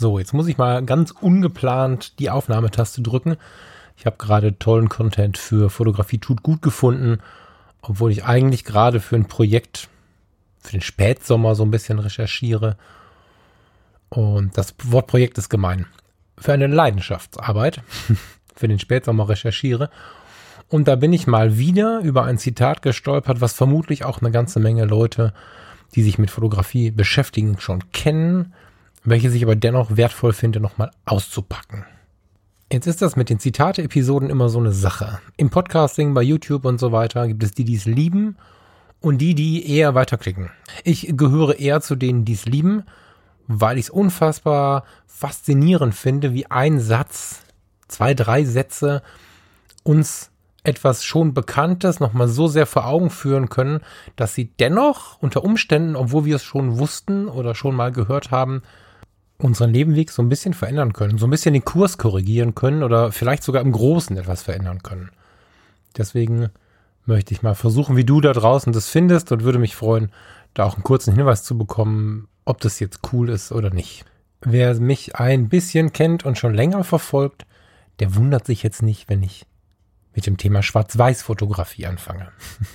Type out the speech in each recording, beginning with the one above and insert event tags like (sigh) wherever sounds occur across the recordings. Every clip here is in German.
So, jetzt muss ich mal ganz ungeplant die Aufnahmetaste drücken. Ich habe gerade tollen Content für Fotografie tut gut gefunden, obwohl ich eigentlich gerade für ein Projekt für den Spätsommer so ein bisschen recherchiere. Und das Wort Projekt ist gemein. Für eine Leidenschaftsarbeit (laughs) für den Spätsommer recherchiere. Und da bin ich mal wieder über ein Zitat gestolpert, was vermutlich auch eine ganze Menge Leute, die sich mit Fotografie beschäftigen, schon kennen welche ich aber dennoch wertvoll finde, nochmal auszupacken. Jetzt ist das mit den Zitate-Episoden immer so eine Sache. Im Podcasting, bei YouTube und so weiter gibt es die, die es lieben und die, die eher weiterklicken. Ich gehöre eher zu denen, die es lieben, weil ich es unfassbar faszinierend finde, wie ein Satz, zwei, drei Sätze uns etwas schon Bekanntes nochmal so sehr vor Augen führen können, dass sie dennoch unter Umständen, obwohl wir es schon wussten oder schon mal gehört haben, unseren Lebenweg so ein bisschen verändern können, so ein bisschen den Kurs korrigieren können oder vielleicht sogar im Großen etwas verändern können. Deswegen möchte ich mal versuchen, wie du da draußen das findest und würde mich freuen, da auch einen kurzen Hinweis zu bekommen, ob das jetzt cool ist oder nicht. Wer mich ein bisschen kennt und schon länger verfolgt, der wundert sich jetzt nicht, wenn ich mit dem Thema Schwarz-Weiß-Fotografie anfange. (laughs)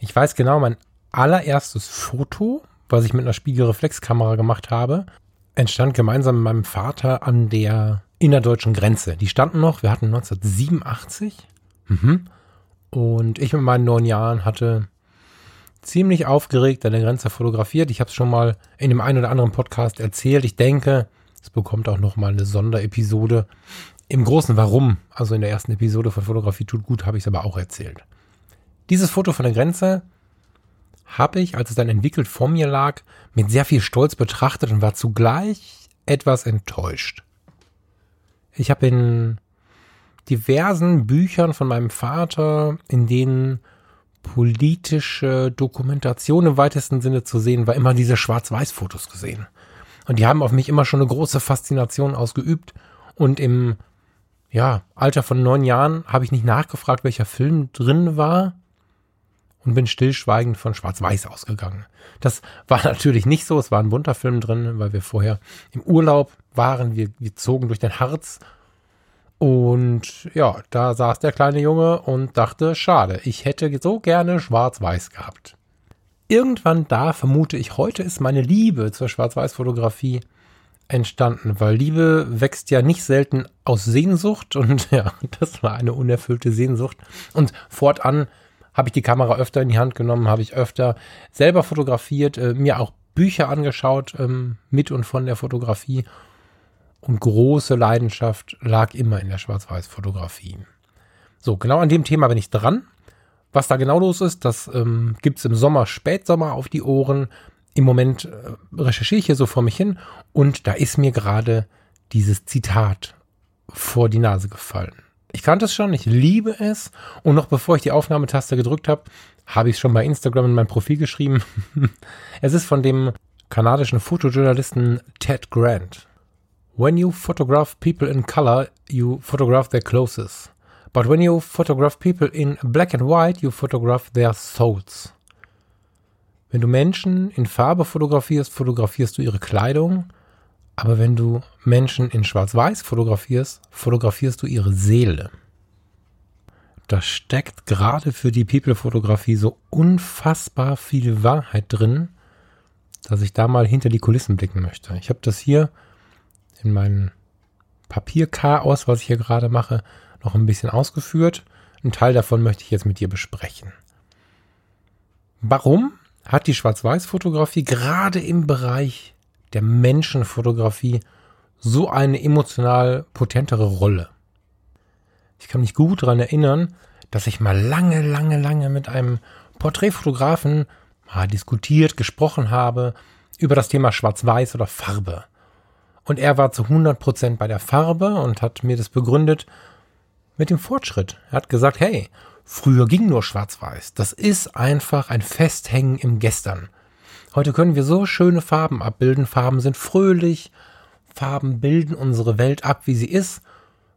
Ich weiß genau, mein allererstes Foto, was ich mit einer Spiegelreflexkamera gemacht habe, entstand gemeinsam mit meinem Vater an der innerdeutschen Grenze. Die standen noch, wir hatten 1987. Mhm. Und ich mit meinen neun Jahren hatte ziemlich aufgeregt an der Grenze fotografiert. Ich habe es schon mal in dem einen oder anderen Podcast erzählt. Ich denke, es bekommt auch noch mal eine Sonderepisode. Im großen Warum, also in der ersten Episode von Fotografie tut gut, habe ich es aber auch erzählt. Dieses Foto von der Grenze habe ich, als es dann entwickelt vor mir lag, mit sehr viel Stolz betrachtet und war zugleich etwas enttäuscht. Ich habe in diversen Büchern von meinem Vater, in denen politische Dokumentation im weitesten Sinne zu sehen war, immer diese Schwarz-Weiß-Fotos gesehen. Und die haben auf mich immer schon eine große Faszination ausgeübt. Und im ja, Alter von neun Jahren habe ich nicht nachgefragt, welcher Film drin war und bin stillschweigend von Schwarz-Weiß ausgegangen. Das war (laughs) natürlich nicht so. Es war ein bunter Film drin, weil wir vorher im Urlaub waren. Wir, wir zogen durch den Harz. Und ja, da saß der kleine Junge und dachte, schade, ich hätte so gerne Schwarz-Weiß gehabt. Irgendwann da, vermute ich, heute ist meine Liebe zur Schwarz-Weiß-Fotografie entstanden, weil Liebe wächst ja nicht selten aus Sehnsucht und (laughs) ja, das war eine unerfüllte Sehnsucht. Und fortan habe ich die Kamera öfter in die Hand genommen, habe ich öfter selber fotografiert, äh, mir auch Bücher angeschaut ähm, mit und von der Fotografie. Und große Leidenschaft lag immer in der Schwarz-Weiß-Fotografie. So, genau an dem Thema bin ich dran. Was da genau los ist, das ähm, gibt im Sommer, Spätsommer auf die Ohren. Im Moment äh, recherchiere ich hier so vor mich hin und da ist mir gerade dieses Zitat vor die Nase gefallen. Ich kannte es schon, ich liebe es. Und noch bevor ich die Aufnahmetaste gedrückt habe, habe ich es schon bei Instagram in mein Profil geschrieben. (laughs) es ist von dem kanadischen Fotojournalisten Ted Grant. When you photograph people in color, you photograph their clothes. But when you photograph people in black and white, you photograph their souls. Wenn du Menschen in Farbe fotografierst, fotografierst du ihre Kleidung. Aber wenn du Menschen in Schwarz-Weiß fotografierst, fotografierst du ihre Seele. Da steckt gerade für die People-Fotografie so unfassbar viel Wahrheit drin, dass ich da mal hinter die Kulissen blicken möchte. Ich habe das hier in meinem Papierchaos, was ich hier gerade mache, noch ein bisschen ausgeführt. Ein Teil davon möchte ich jetzt mit dir besprechen. Warum hat die Schwarz-Weiß-Fotografie gerade im Bereich der Menschenfotografie so eine emotional potentere Rolle. Ich kann mich gut daran erinnern, dass ich mal lange, lange, lange mit einem Porträtfotografen mal diskutiert, gesprochen habe über das Thema Schwarz-Weiß oder Farbe. Und er war zu 100% bei der Farbe und hat mir das begründet mit dem Fortschritt. Er hat gesagt, hey, früher ging nur schwarz-weiß. Das ist einfach ein Festhängen im Gestern. Heute können wir so schöne Farben abbilden. Farben sind fröhlich. Farben bilden unsere Welt ab, wie sie ist.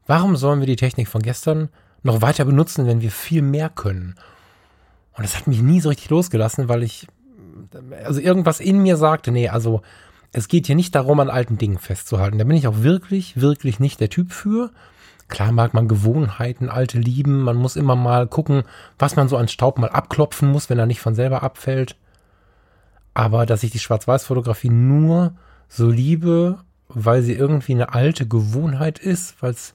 Warum sollen wir die Technik von gestern noch weiter benutzen, wenn wir viel mehr können? Und das hat mich nie so richtig losgelassen, weil ich, also irgendwas in mir sagte, nee, also es geht hier nicht darum, an alten Dingen festzuhalten. Da bin ich auch wirklich, wirklich nicht der Typ für. Klar mag man Gewohnheiten, alte lieben. Man muss immer mal gucken, was man so an Staub mal abklopfen muss, wenn er nicht von selber abfällt. Aber dass ich die Schwarz-Weiß-Fotografie nur so liebe, weil sie irgendwie eine alte Gewohnheit ist, weil es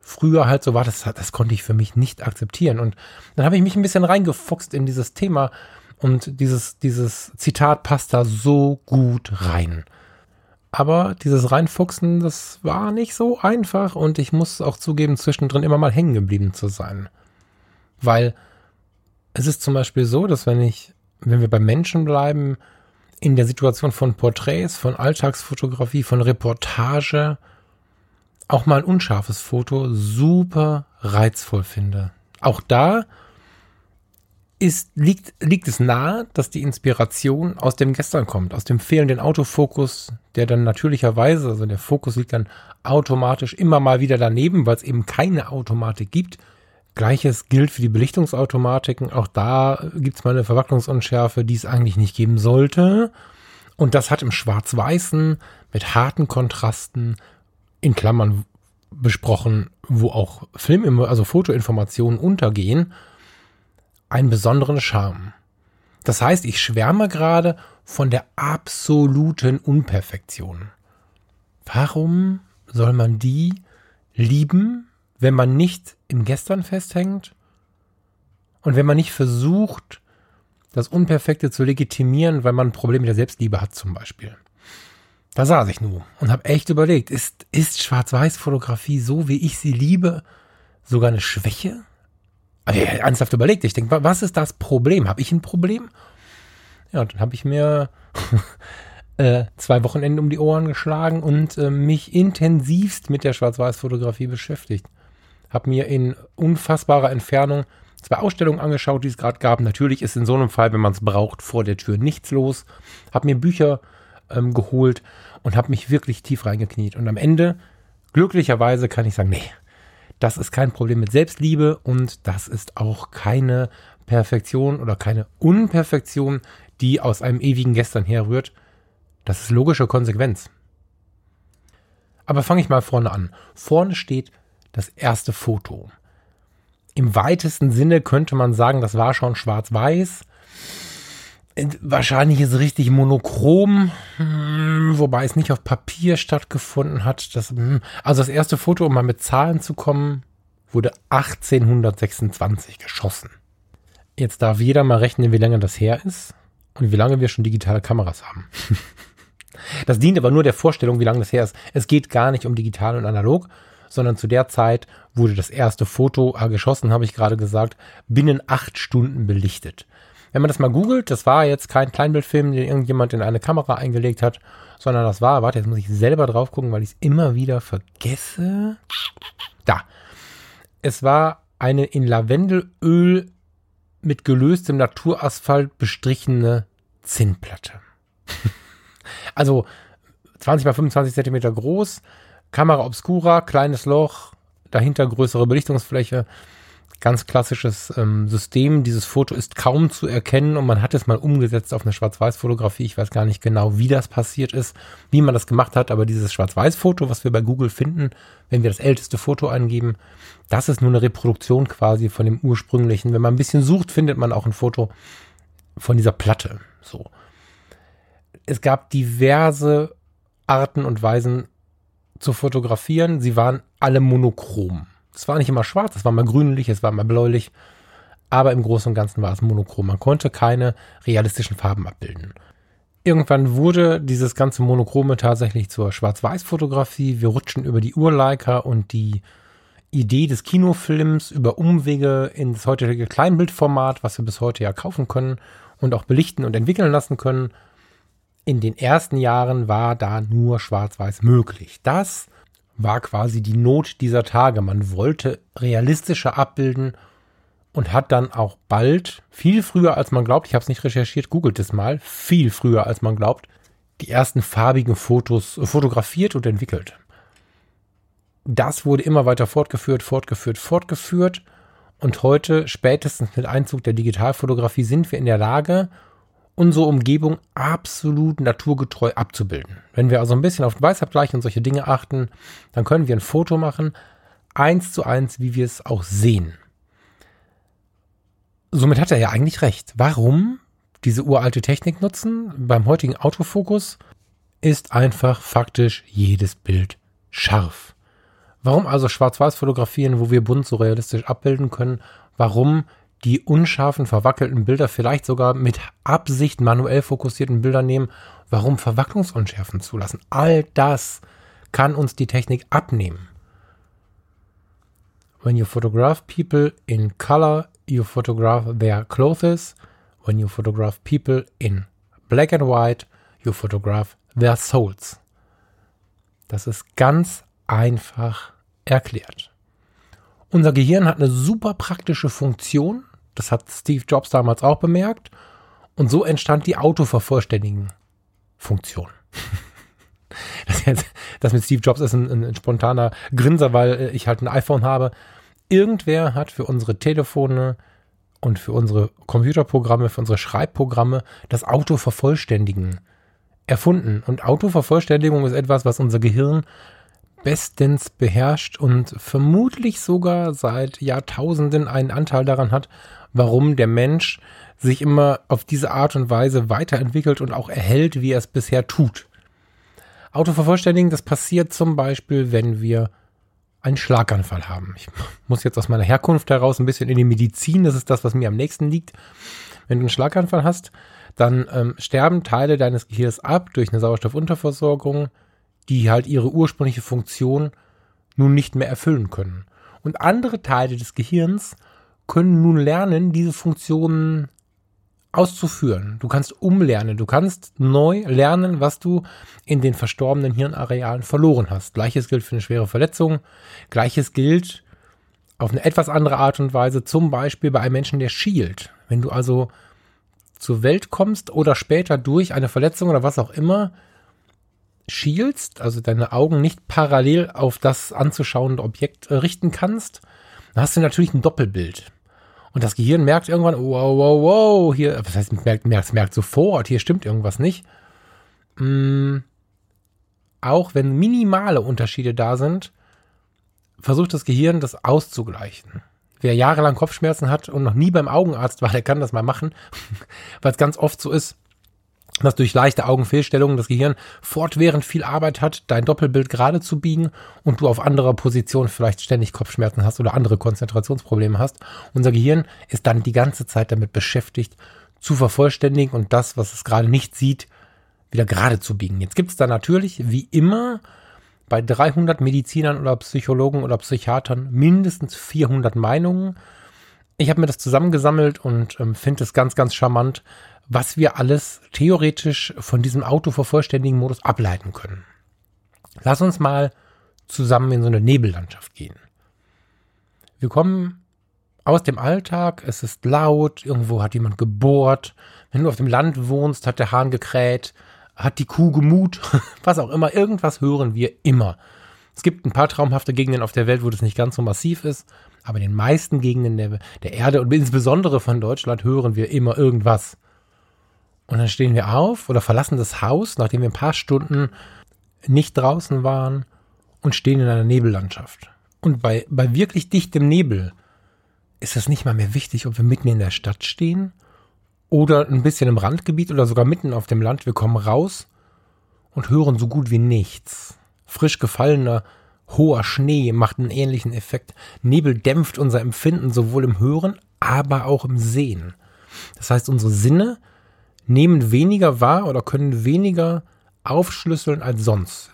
früher halt so war, das, das konnte ich für mich nicht akzeptieren. Und dann habe ich mich ein bisschen reingefuchst in dieses Thema und dieses, dieses Zitat passt da so gut rein. Aber dieses Reinfuchsen, das war nicht so einfach und ich muss auch zugeben, zwischendrin immer mal hängen geblieben zu sein. Weil es ist zum Beispiel so, dass wenn ich, wenn wir bei Menschen bleiben, in der Situation von Porträts, von Alltagsfotografie, von Reportage, auch mal ein unscharfes Foto super reizvoll finde. Auch da ist, liegt, liegt es nahe, dass die Inspiration aus dem Gestern kommt, aus dem fehlenden Autofokus, der dann natürlicherweise, also der Fokus liegt dann automatisch immer mal wieder daneben, weil es eben keine Automatik gibt. Gleiches gilt für die Belichtungsautomatiken. Auch da gibt es mal eine Verwacklungsunschärfe, die es eigentlich nicht geben sollte. Und das hat im Schwarz-Weißen mit harten Kontrasten in Klammern besprochen, wo auch Film, also Fotoinformationen untergehen, einen besonderen Charme. Das heißt, ich schwärme gerade von der absoluten Unperfektion. Warum soll man die lieben, wenn man nicht im Gestern festhängt und wenn man nicht versucht, das Unperfekte zu legitimieren, weil man ein Problem mit der Selbstliebe hat zum Beispiel. Da saß ich nur und habe echt überlegt, ist, ist Schwarz-Weiß-Fotografie so, wie ich sie liebe, sogar eine Schwäche? Aber ich ernsthaft überlegt, ich denke, was ist das Problem? Habe ich ein Problem? Ja, dann habe ich mir (laughs) äh, zwei Wochenende um die Ohren geschlagen und äh, mich intensivst mit der Schwarz-Weiß-Fotografie beschäftigt. Habe mir in unfassbarer Entfernung zwei Ausstellungen angeschaut, die es gerade gab. Natürlich ist in so einem Fall, wenn man es braucht, vor der Tür nichts los. Habe mir Bücher ähm, geholt und habe mich wirklich tief reingekniet. Und am Ende, glücklicherweise, kann ich sagen, nee, das ist kein Problem mit Selbstliebe und das ist auch keine Perfektion oder keine Unperfektion, die aus einem ewigen Gestern herrührt. Das ist logische Konsequenz. Aber fange ich mal vorne an. Vorne steht das erste Foto. Im weitesten Sinne könnte man sagen, das war schon schwarz-weiß. Wahrscheinlich ist es richtig monochrom, hm, wobei es nicht auf Papier stattgefunden hat. Das, hm, also das erste Foto, um mal mit Zahlen zu kommen, wurde 1826 geschossen. Jetzt darf jeder mal rechnen, wie lange das her ist und wie lange wir schon digitale Kameras haben. (laughs) Das dient aber nur der Vorstellung, wie lange das her ist. Es geht gar nicht um digital und analog, sondern zu der Zeit wurde das erste Foto äh, geschossen, habe ich gerade gesagt, binnen acht Stunden belichtet. Wenn man das mal googelt, das war jetzt kein Kleinbildfilm, den irgendjemand in eine Kamera eingelegt hat, sondern das war, warte, jetzt muss ich selber drauf gucken, weil ich es immer wieder vergesse. Da. Es war eine in Lavendelöl mit gelöstem Naturasphalt bestrichene Zinnplatte. (laughs) also 20 mal 25 Zentimeter groß, Kamera obscura, kleines Loch, dahinter größere Belichtungsfläche ganz klassisches ähm, System. Dieses Foto ist kaum zu erkennen und man hat es mal umgesetzt auf eine Schwarz-Weiß-Fotografie. Ich weiß gar nicht genau, wie das passiert ist, wie man das gemacht hat, aber dieses Schwarz-Weiß-Foto, was wir bei Google finden, wenn wir das älteste Foto eingeben, das ist nur eine Reproduktion quasi von dem ursprünglichen. Wenn man ein bisschen sucht, findet man auch ein Foto von dieser Platte. So. Es gab diverse Arten und Weisen zu fotografieren. Sie waren alle monochrom. Es war nicht immer schwarz, es war mal grünlich, es war mal bläulich, aber im Großen und Ganzen war es monochrom. Man konnte keine realistischen Farben abbilden. Irgendwann wurde dieses ganze Monochrome tatsächlich zur Schwarz-Weiß-Fotografie. Wir rutschen über die Urleica und die Idee des Kinofilms über Umwege ins heutige Kleinbildformat, was wir bis heute ja kaufen können und auch belichten und entwickeln lassen können. In den ersten Jahren war da nur schwarz-weiß möglich. Das war quasi die Not dieser Tage. Man wollte realistischer abbilden und hat dann auch bald, viel früher als man glaubt, ich habe es nicht recherchiert, googelt es mal, viel früher als man glaubt, die ersten farbigen Fotos fotografiert und entwickelt. Das wurde immer weiter fortgeführt, fortgeführt, fortgeführt. Und heute, spätestens mit Einzug der Digitalfotografie, sind wir in der Lage, unsere Umgebung absolut naturgetreu abzubilden. Wenn wir also ein bisschen auf den Weißabgleich und solche Dinge achten, dann können wir ein Foto machen, eins zu eins, wie wir es auch sehen. Somit hat er ja eigentlich recht. Warum diese uralte Technik nutzen? Beim heutigen Autofokus ist einfach faktisch jedes Bild scharf. Warum also schwarz-weiß fotografieren, wo wir bunt so realistisch abbilden können? Warum die unscharfen, verwackelten Bilder vielleicht sogar mit Absicht manuell fokussierten Bilder nehmen, warum Verwacklungsunschärfen zulassen. All das kann uns die Technik abnehmen. When you photograph people in color, you photograph their clothes. When you photograph people in black and white, you photograph their souls. Das ist ganz einfach erklärt. Unser Gehirn hat eine super praktische Funktion, das hat Steve Jobs damals auch bemerkt. Und so entstand die Autovervollständigen-Funktion. (laughs) Das, das mit Steve Jobs ist ein, ein, spontaner Grinser, weil äh, ich halt ein iPhone habe. Irgendwer hat für unsere Telefone und für unsere Computerprogramme, für unsere Schreibprogramme das Autovervollständigen erfunden. Und Autovervollständigung ist etwas, was unser Gehirn bestens beherrscht und vermutlich sogar seit Jahrtausenden einen Anteil daran hat, warum der Mensch sich immer auf diese Art und Weise weiterentwickelt und auch erhält, wie er es bisher tut. Autovervollständigen, das passiert zum Beispiel, wenn wir einen Schlaganfall haben. Ich muss jetzt aus meiner Herkunft heraus ein bisschen in die Medizin, das ist das, was mir am nächsten liegt. Wenn du einen Schlaganfall hast, dann ähm, sterben Teile deines Gehirns ab durch eine Sauerstoffunterversorgung, die halt ihre ursprüngliche Funktion nun nicht mehr erfüllen können. Und andere Teile des Gehirns können nun lernen, diese Funktionen auszuführen. Du kannst umlernen, du kannst neu lernen, was du in den verstorbenen Hirnarealen verloren hast. Gleiches gilt für eine schwere Verletzung, gleiches gilt auf eine etwas andere Art und Weise, zum Beispiel bei einem Menschen, der schielt. Wenn du also zur Welt kommst oder später durch eine Verletzung oder was auch immer schielst, also deine Augen nicht parallel auf das anzuschauende Objekt äh, richten kannst, dann hast du natürlich ein Doppelbild. Und das Gehirn merkt irgendwann, wow, wow, wow, hier, was heißt, merkt, merkt, merkt sofort, hier stimmt irgendwas nicht. Mm, auch wenn minimale Unterschiede da sind, versucht das Gehirn das auszugleichen. Wer jahrelang Kopfschmerzen hat und noch nie beim Augenarzt war, der kann das mal machen, (laughs) weil es ganz oft so ist, dass durch leichte Augenfehlstellungen das Gehirn fortwährend viel Arbeit hat, dein Doppelbild gerade zu biegen und du auf anderer Position vielleicht ständig Kopfschmerzen hast oder andere Konzentrationsprobleme hast. Unser Gehirn ist dann die ganze Zeit damit beschäftigt, zu vervollständigen und das, was es gerade nicht sieht, wieder gerade zu biegen. Jetzt gibt es da natürlich, wie immer, bei 300 Medizinern oder Psychologen oder Psychiatern mindestens 400 Meinungen. Ich habe mir das zusammengesammelt und ähm, finde es ganz, ganz charmant, was wir alles theoretisch von diesem autovervollständigen Modus ableiten können. Lass uns mal zusammen in so eine Nebellandschaft gehen. Wir kommen aus dem Alltag, es ist laut, irgendwo hat jemand gebohrt. Wenn du auf dem Land wohnst, hat der Hahn gekräht, hat die Kuh gemut, (laughs) was auch immer, irgendwas hören wir immer. Es gibt ein paar traumhafte Gegenden auf der Welt, wo das nicht ganz so massiv ist, aber in den meisten Gegenden der, der Erde und insbesondere von Deutschland hören wir immer irgendwas. Und dann stehen wir auf oder verlassen das Haus, nachdem wir ein paar Stunden nicht draußen waren und stehen in einer Nebellandschaft. Und bei, bei wirklich dichtem Nebel ist es nicht mal mehr wichtig, ob wir mitten in der Stadt stehen oder ein bisschen im Randgebiet oder sogar mitten auf dem Land. Wir kommen raus und hören so gut wie nichts. Frisch gefallener, hoher Schnee macht einen ähnlichen Effekt. Nebel dämpft unser Empfinden sowohl im Hören, aber auch im Sehen. Das heißt, unsere Sinne nehmen weniger wahr oder können weniger aufschlüsseln als sonst.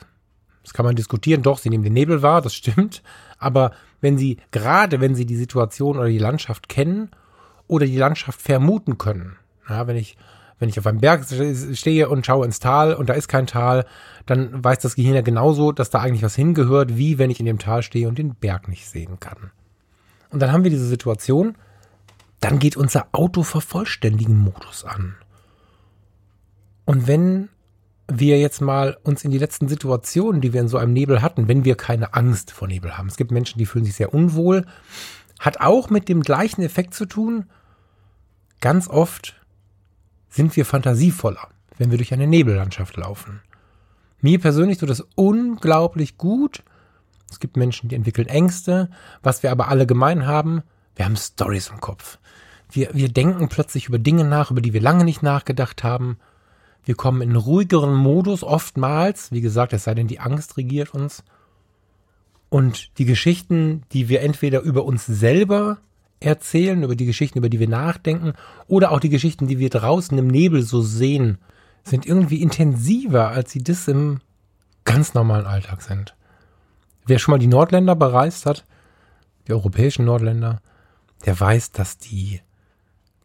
Das kann man diskutieren. Doch, sie nehmen den Nebel wahr, das stimmt. Aber wenn sie, gerade wenn sie die Situation oder die Landschaft kennen oder die Landschaft vermuten können, ja, wenn ich Wenn ich auf einem Berg stehe und schaue ins Tal und da ist kein Tal, dann weiß das Gehirn ja genauso, dass da eigentlich was hingehört, wie wenn ich in dem Tal stehe und den Berg nicht sehen kann. Und dann haben wir diese Situation, dann geht unser Autovervollständigen-Modus an. Und wenn wir jetzt mal uns in die letzten Situationen, die wir in so einem Nebel hatten, wenn wir keine Angst vor Nebel haben. Es gibt Menschen, die fühlen sich sehr unwohl. Hat auch mit dem gleichen Effekt zu tun. Ganz oft sind wir fantasievoller, wenn wir durch eine Nebellandschaft laufen. Mir persönlich tut das unglaublich gut. Es gibt Menschen, die entwickeln Ängste. Was wir aber alle gemein haben, wir haben Stories im Kopf. Wir, wir denken plötzlich über Dinge nach, über die wir lange nicht nachgedacht haben. Wir kommen in ruhigeren Modus oftmals. Wie gesagt, es sei denn, die Angst regiert uns. Und die Geschichten, die wir entweder über uns selber erzählen, über die Geschichten, über die wir nachdenken, oder auch die Geschichten, die wir draußen im Nebel so sehen, sind irgendwie intensiver, als sie das im ganz normalen Alltag sind. Wer schon mal die Nordländer bereist hat, die europäischen Nordländer, der weiß, dass die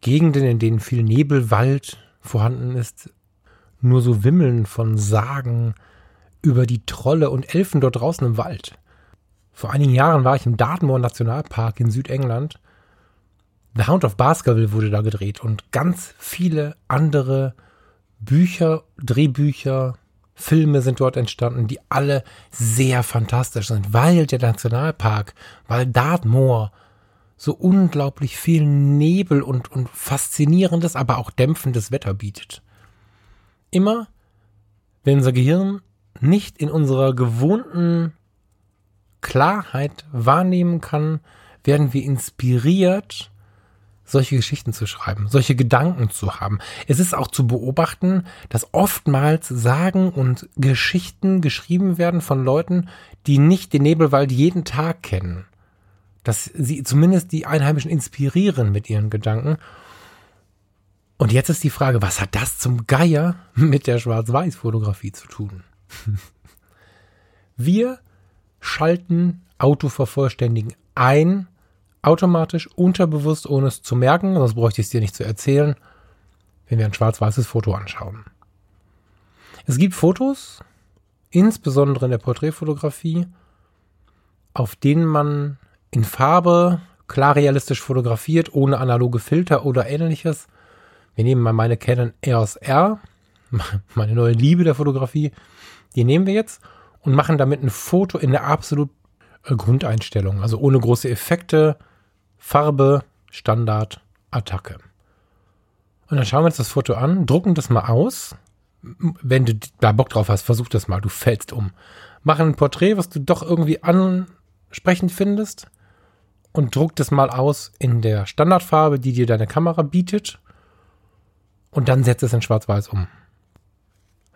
Gegenden, in denen viel Nebelwald vorhanden ist, nur so wimmeln von Sagen über die Trolle und Elfen dort draußen im Wald. Vor einigen Jahren war ich im Dartmoor Nationalpark in Südengland. The Hound of Baskerville wurde da gedreht und ganz viele andere Bücher, Drehbücher, Filme sind dort entstanden, die alle sehr fantastisch sind, weil der Nationalpark, weil Dartmoor so unglaublich viel Nebel und, und faszinierendes, aber auch dämpfendes Wetter bietet immer, wenn unser Gehirn nicht in unserer gewohnten Klarheit wahrnehmen kann, werden wir inspiriert, solche Geschichten zu schreiben, solche Gedanken zu haben. Es ist auch zu beobachten, dass oftmals Sagen und Geschichten geschrieben werden von Leuten, die nicht den Nebelwald jeden Tag kennen. Dass sie zumindest die Einheimischen inspirieren mit ihren Gedanken und jetzt ist die Frage, was hat das zum Geier mit der Schwarz-Weiß-Fotografie zu tun? (laughs) Wir schalten Autovervollständigen ein, automatisch, unterbewusst, ohne es zu merken, sonst bräuchte ich es dir nicht zu erzählen, wenn wir ein schwarz-weißes Foto anschauen. Es gibt Fotos, insbesondere in der Porträtfotografie, auf denen man in Farbe klar realistisch fotografiert, ohne analoge Filter oder ähnliches wir nehmen mal meine Canon EOS R, (laughs) meine neue Liebe der Fotografie. Die nehmen wir jetzt und machen damit ein Foto in der absolut äh, Grundeinstellung. Also ohne große Effekte, Farbe, Standard, Attacke. Und dann schauen wir uns das Foto an, drucken das mal aus. Wenn du da Bock drauf hast, versuch das mal, du fällst um. Machen ein Porträt, was du doch irgendwie ansprechend findest und druck das mal aus in der Standardfarbe, die dir deine Kamera bietet und dann setzt es in Schwarz-Weiß um.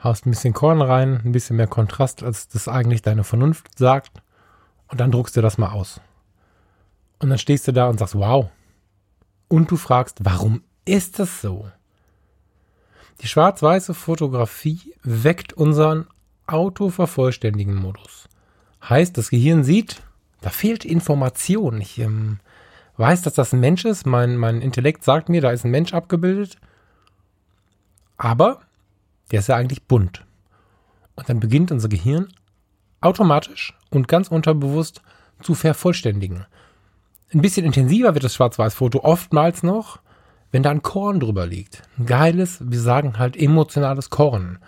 Haust ein bisschen Korn rein, ein bisschen mehr Kontrast, als das eigentlich deine Vernunft sagt. Und dann druckst du das mal aus. Und dann stehst du da und sagst, wow. Und du fragst, warum ist das so? Die schwarz-weiße Fotografie weckt unseren autovervollständigen Modus. Heißt, das Gehirn sieht, da fehlt Information. Ich ähm, weiß, dass das ein Mensch ist. Mein, mein Intellekt sagt mir, da ist ein Mensch abgebildet. Aber der ist ja eigentlich bunt. Und dann beginnt unser Gehirn automatisch und ganz unterbewusst zu vervollständigen. Ein bisschen intensiver wird das Schwarz-Weiß-Foto oftmals noch, wenn da ein Korn drüber liegt. Ein geiles, wir sagen halt emotionales Korn.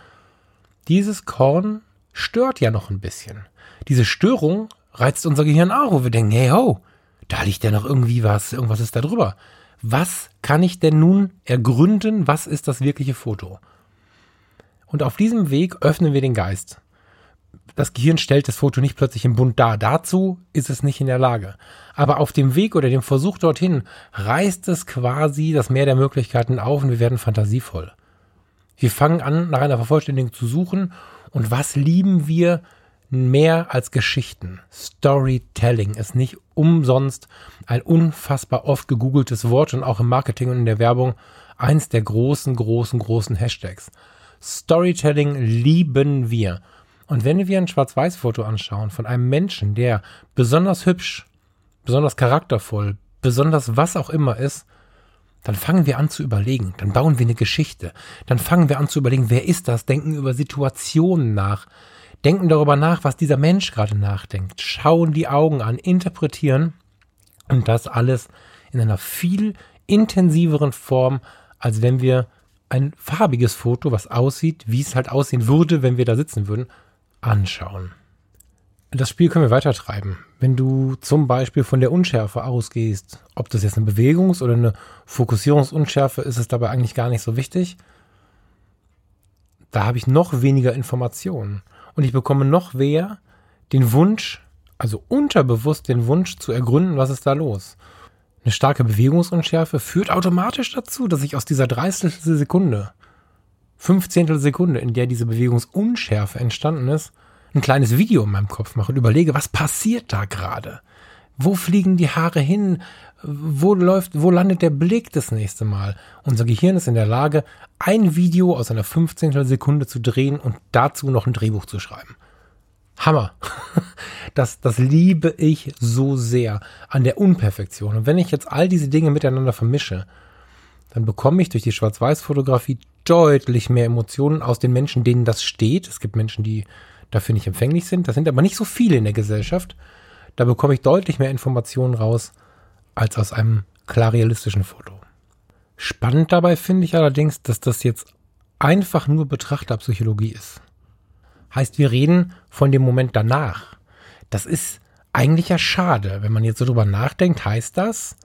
Dieses Korn stört ja noch ein bisschen. Diese Störung reizt unser Gehirn auch, wo wir denken, hey ho, da liegt ja noch irgendwie was, irgendwas ist da drüber was kann ich denn nun ergründen, was ist das wirkliche Foto? Und auf diesem Weg öffnen wir den Geist. Das Gehirn stellt das Foto nicht plötzlich im Bund dar. Dazu ist es nicht in der Lage. Aber auf dem Weg oder dem Versuch dorthin reißt es quasi das Meer der Möglichkeiten auf und wir werden fantasievoll. Wir fangen an, nach einer Vervollständigung zu suchen. Und was lieben wir mehr als Geschichten. Storytelling ist nicht umsonst ein unfassbar oft gegoogeltes Wort und auch im Marketing und in der Werbung eins der großen, großen, großen Hashtags. Storytelling lieben wir. Und wenn wir ein Schwarz-Weiß-Foto anschauen von einem Menschen, der besonders hübsch, besonders charaktervoll, besonders was auch immer ist, dann fangen wir an zu überlegen, dann bauen wir eine Geschichte, dann fangen wir an zu überlegen, wer ist das, denken über Situationen nach, denken darüber nach, was dieser Mensch gerade nachdenkt, schauen die Augen an, interpretieren und das alles in einer viel intensiveren Form, als wenn wir ein farbiges Foto, was aussieht, wie es halt aussehen würde, wenn wir da sitzen würden, anschauen. Das Spiel können wir weiter treiben. Wenn du zum Beispiel von der Unschärfe ausgehst, ob das jetzt eine Bewegungs- oder eine Fokussierungsunschärfe ist, ist dabei eigentlich gar nicht so wichtig. Da habe ich noch weniger Informationen. Und ich bekomme noch mehr den Wunsch, also unterbewusst den Wunsch zu ergründen, was ist da los. Eine starke Bewegungsunschärfe führt automatisch dazu, dass ich aus dieser 30. Sekunde, 15. Sekunde, in der diese Bewegungsunschärfe entstanden ist, ein kleines Video in meinem Kopf mache und überlege, was passiert da gerade? Wo fliegen die Haare hin? Wo läuft, wo landet der Blick das nächste Mal? Unser Gehirn ist in der Lage, ein Video aus einer 15. Sekunde zu drehen und dazu noch ein Drehbuch zu schreiben. Hammer. (laughs) Das, das liebe ich so sehr an der Unperfektion. Und wenn ich jetzt all diese Dinge miteinander vermische, dann bekomme ich durch die Schwarz-Weiß-Fotografie deutlich mehr Emotionen aus den Menschen, denen das steht. Es gibt Menschen, die dafür nicht empfänglich sind. Das sind aber nicht so viele in der Gesellschaft. Da bekomme ich deutlich mehr Informationen raus als aus einem klar realistischen Foto. Spannend dabei finde ich allerdings, dass das jetzt einfach nur Betrachterpsychologie ist. Heißt, wir reden von dem Moment danach. Das ist eigentlich ja schade. Wenn man jetzt so drüber nachdenkt, heißt das,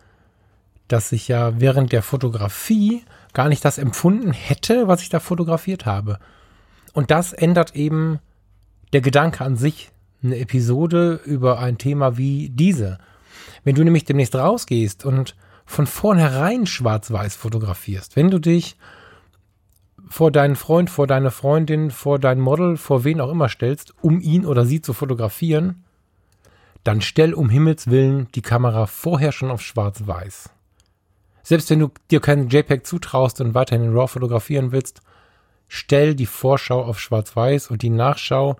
dass ich ja während der Fotografie gar nicht das empfunden hätte, was ich da fotografiert habe. Und das ändert eben der Gedanke an sich, eine Episode über ein Thema wie diese. Wenn du nämlich demnächst rausgehst und von vornherein schwarz-weiß fotografierst, wenn du dich vor deinen Freund, vor deine Freundin, vor dein Model, vor wen auch immer stellst, um ihn oder sie zu fotografieren, dann stell um Himmels Willen die Kamera vorher schon auf schwarz-weiß. Selbst wenn du dir keinen JPEG zutraust und weiterhin in RAW fotografieren willst, stell die Vorschau auf schwarz-weiß und die Nachschau.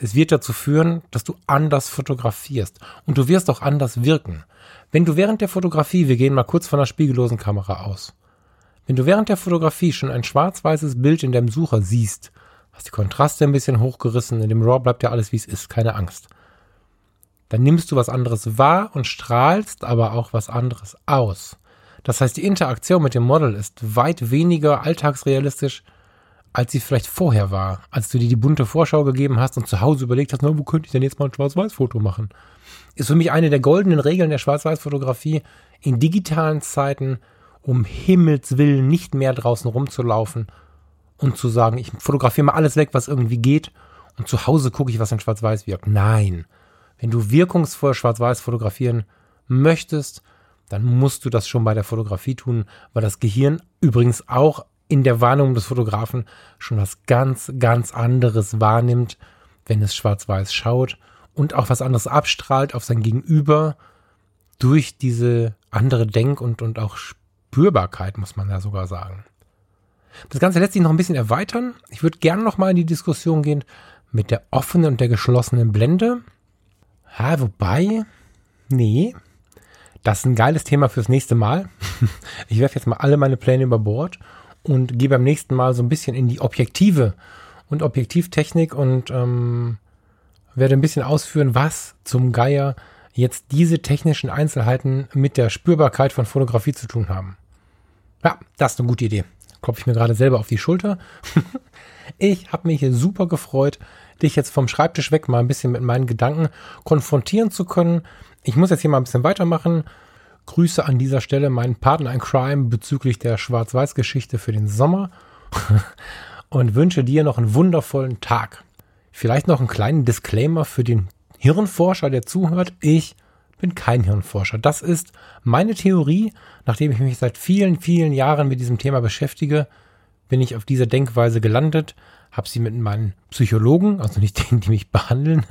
Es wird dazu führen, dass du anders fotografierst und du wirst auch anders wirken. Wenn du während der Fotografie, wir gehen mal kurz von der spiegellosen Kamera aus, wenn du während der Fotografie schon ein schwarz-weißes Bild in deinem Sucher siehst, hast die Kontraste ein bisschen hochgerissen, in dem RAW bleibt ja alles wie es ist, keine Angst. Dann nimmst du was anderes wahr und strahlst aber auch was anderes aus. Das heißt, die Interaktion mit dem Model ist weit weniger alltagsrealistisch, als sie vielleicht vorher war, als du dir die bunte Vorschau gegeben hast und zu Hause überlegt hast, na, wo könnte ich denn jetzt mal ein Schwarz-Weiß-Foto machen? Ist für mich eine der goldenen Regeln der Schwarz-Weiß-Fotografie in digitalen Zeiten um Himmels Willen nicht mehr draußen rumzulaufen und zu sagen, ich fotografiere mal alles weg, was irgendwie geht und zu Hause gucke ich, was in Schwarz-Weiß wirkt. Nein. Wenn du wirkungsvoll Schwarz-Weiß fotografieren möchtest, dann musst du das schon bei der Fotografie tun, weil das Gehirn übrigens auch in der Wahrnehmung des Fotografen schon was ganz, ganz anderes wahrnimmt, wenn es schwarz-weiß schaut und auch was anderes abstrahlt auf sein Gegenüber durch diese andere Denk- und, und auch Spürbarkeit, muss man ja sogar sagen. Das Ganze lässt sich noch ein bisschen erweitern. Ich würde gerne noch mal in die Diskussion gehen mit der offenen und der geschlossenen Blende. Ja, wobei, nee, das ist ein geiles Thema fürs nächste Mal. (laughs) Ich werfe jetzt mal alle meine Pläne über Bord und gehe beim nächsten Mal so ein bisschen in die Objektive und Objektivtechnik und ähm, werde ein bisschen ausführen, was zum Geier jetzt diese technischen Einzelheiten mit der Spürbarkeit von Fotografie zu tun haben. Ja, das ist eine gute Idee. Klopfe ich mir gerade selber auf die Schulter. (laughs) ich habe mich super gefreut, dich jetzt vom Schreibtisch weg mal ein bisschen mit meinen Gedanken konfrontieren zu können. Ich muss jetzt hier mal ein bisschen weitermachen. Grüße an dieser Stelle meinen Partner in Crime bezüglich der Schwarz-Weiß-Geschichte für den Sommer (laughs) und wünsche dir noch einen wundervollen Tag. Vielleicht noch einen kleinen Disclaimer für den Hirnforscher, der zuhört, ich bin kein Hirnforscher. Das ist meine Theorie. Nachdem ich mich seit vielen, vielen Jahren mit diesem Thema beschäftige, bin ich auf dieser Denkweise gelandet, habe sie mit meinen Psychologen, also nicht denen, die mich behandeln,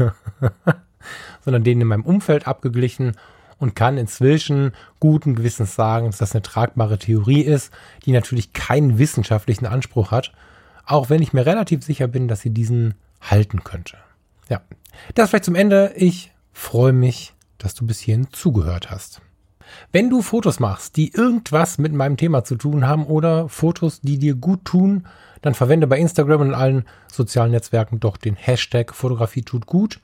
(laughs) sondern denen in meinem Umfeld abgeglichen und kann inzwischen guten Gewissens sagen, dass das eine tragbare Theorie ist, die natürlich keinen wissenschaftlichen Anspruch hat, auch wenn ich mir relativ sicher bin, dass sie diesen halten könnte. Ja, das vielleicht zum Ende. Ich freue mich, dass du bis hierhin zugehört hast. Wenn du Fotos machst, die irgendwas mit meinem Thema zu tun haben oder Fotos, die dir gut tun, dann verwende bei Instagram und allen sozialen Netzwerken doch den Hashtag Fotografie tut gut.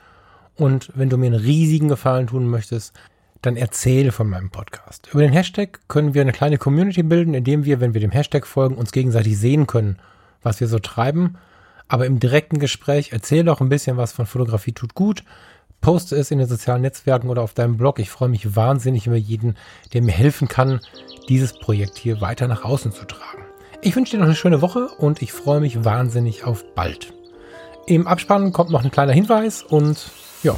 Und wenn du mir einen riesigen Gefallen tun möchtest, dann erzähle von meinem Podcast. Über den Hashtag können wir eine kleine Community bilden, indem wir, wenn wir dem Hashtag folgen, uns gegenseitig sehen können, was wir so treiben. Aber im direkten Gespräch erzähle auch ein bisschen was von Fotografie tut gut. Poste es in den sozialen Netzwerken oder auf deinem Blog. Ich freue mich wahnsinnig über jeden, der mir helfen kann, dieses Projekt hier weiter nach außen zu tragen. Ich wünsche dir noch eine schöne Woche und ich freue mich wahnsinnig auf bald. Im Abspann kommt noch ein kleiner Hinweis und ja,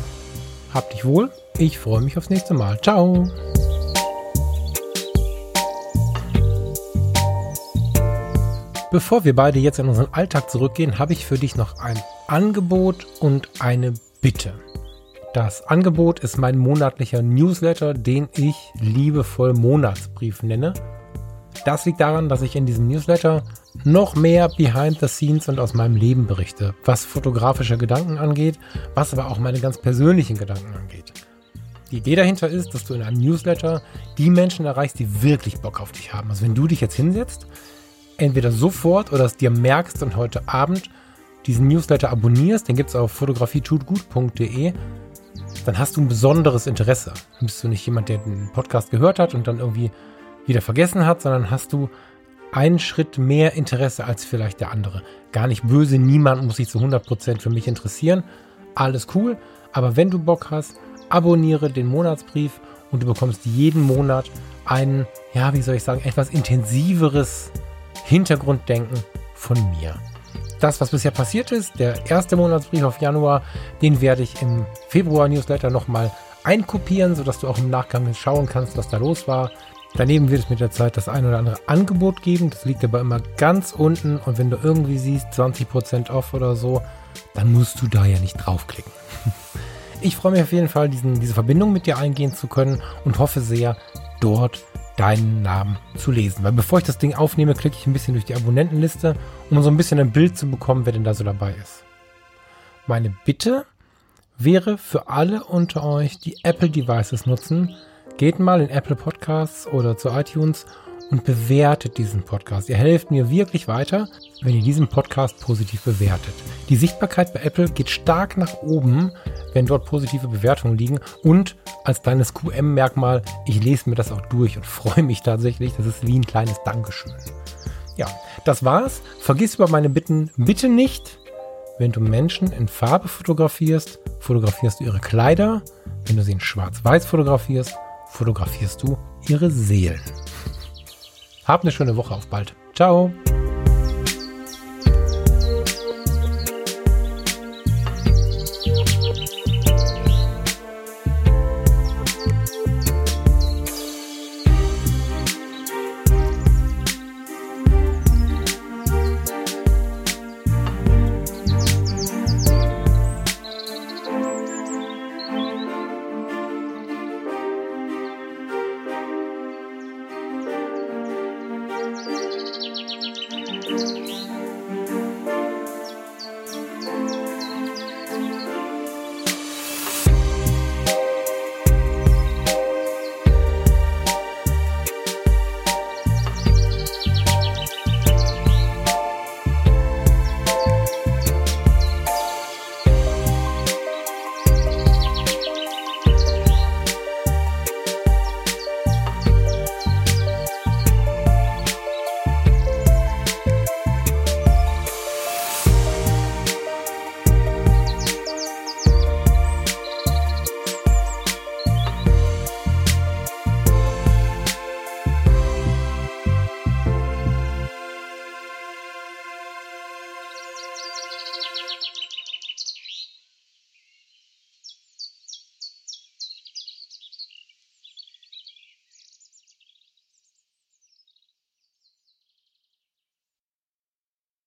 hab dich wohl. Ich freue mich aufs nächste Mal. Ciao. Bevor wir beide jetzt in unseren Alltag zurückgehen, habe ich für dich noch ein Angebot und eine Bitte. Das Angebot ist mein monatlicher Newsletter, den ich liebevoll Monatsbrief nenne. Das liegt daran, dass ich in diesem Newsletter noch mehr behind the scenes und aus meinem Leben berichte, was fotografische Gedanken angeht, was aber auch meine ganz persönlichen Gedanken angeht. Die Idee dahinter ist, dass du in einem Newsletter die Menschen erreichst, die wirklich Bock auf dich haben. Also wenn du dich jetzt hinsetzt, entweder sofort oder es dir merkst und heute Abend diesen Newsletter abonnierst, den gibt es auf fotografietutgut.de, dann hast du ein besonderes Interesse. Dann bist du nicht jemand, der den Podcast gehört hat und dann irgendwie wieder vergessen hat, sondern hast du einen Schritt mehr Interesse als vielleicht der andere. Gar nicht böse, niemand muss sich zu 100% für mich interessieren. Alles cool, aber wenn du Bock hast, abonniere den Monatsbrief und du bekommst jeden Monat ein, ja, wie soll ich sagen, etwas intensiveres Hintergrunddenken von mir. Das, was bisher passiert ist, der erste Monatsbrief auf Januar, den werde ich im Februar-Newsletter nochmal einkopieren, sodass du auch im Nachgang schauen kannst, was da los war. Daneben wird es mit der Zeit das ein oder andere Angebot geben. Das liegt aber immer ganz unten. Und wenn du irgendwie siehst, 20% off oder so, dann musst du da ja nicht draufklicken. (laughs) Ich freue mich auf jeden Fall, diesen, diese Verbindung mit dir eingehen zu können und hoffe sehr, dort deinen Namen zu lesen. Weil bevor ich das Ding aufnehme, klicke ich ein bisschen durch die Abonnentenliste, um so ein bisschen ein Bild zu bekommen, wer denn da so dabei ist. Meine Bitte wäre für alle unter euch, die Apple Devices nutzen, geht mal in Apple Podcasts oder zu iTunes und bewertet diesen Podcast. Ihr helft mir wirklich weiter, wenn ihr diesen Podcast positiv bewertet. Die Sichtbarkeit bei Apple geht stark nach oben, wenn dort positive Bewertungen liegen und als kleines QM-Merkmal, ich lese mir das auch durch und (laughs) freue mich tatsächlich. Das ist wie ein kleines Dankeschön. Ja, das war's. Vergiss über meine Bitten bitte nicht, wenn du Menschen in Farbe fotografierst, fotografierst du ihre Kleider. Wenn du sie in schwarz-weiß fotografierst, fotografierst du ihre Seelen. Hab eine schöne Woche, auf bald. Ciao.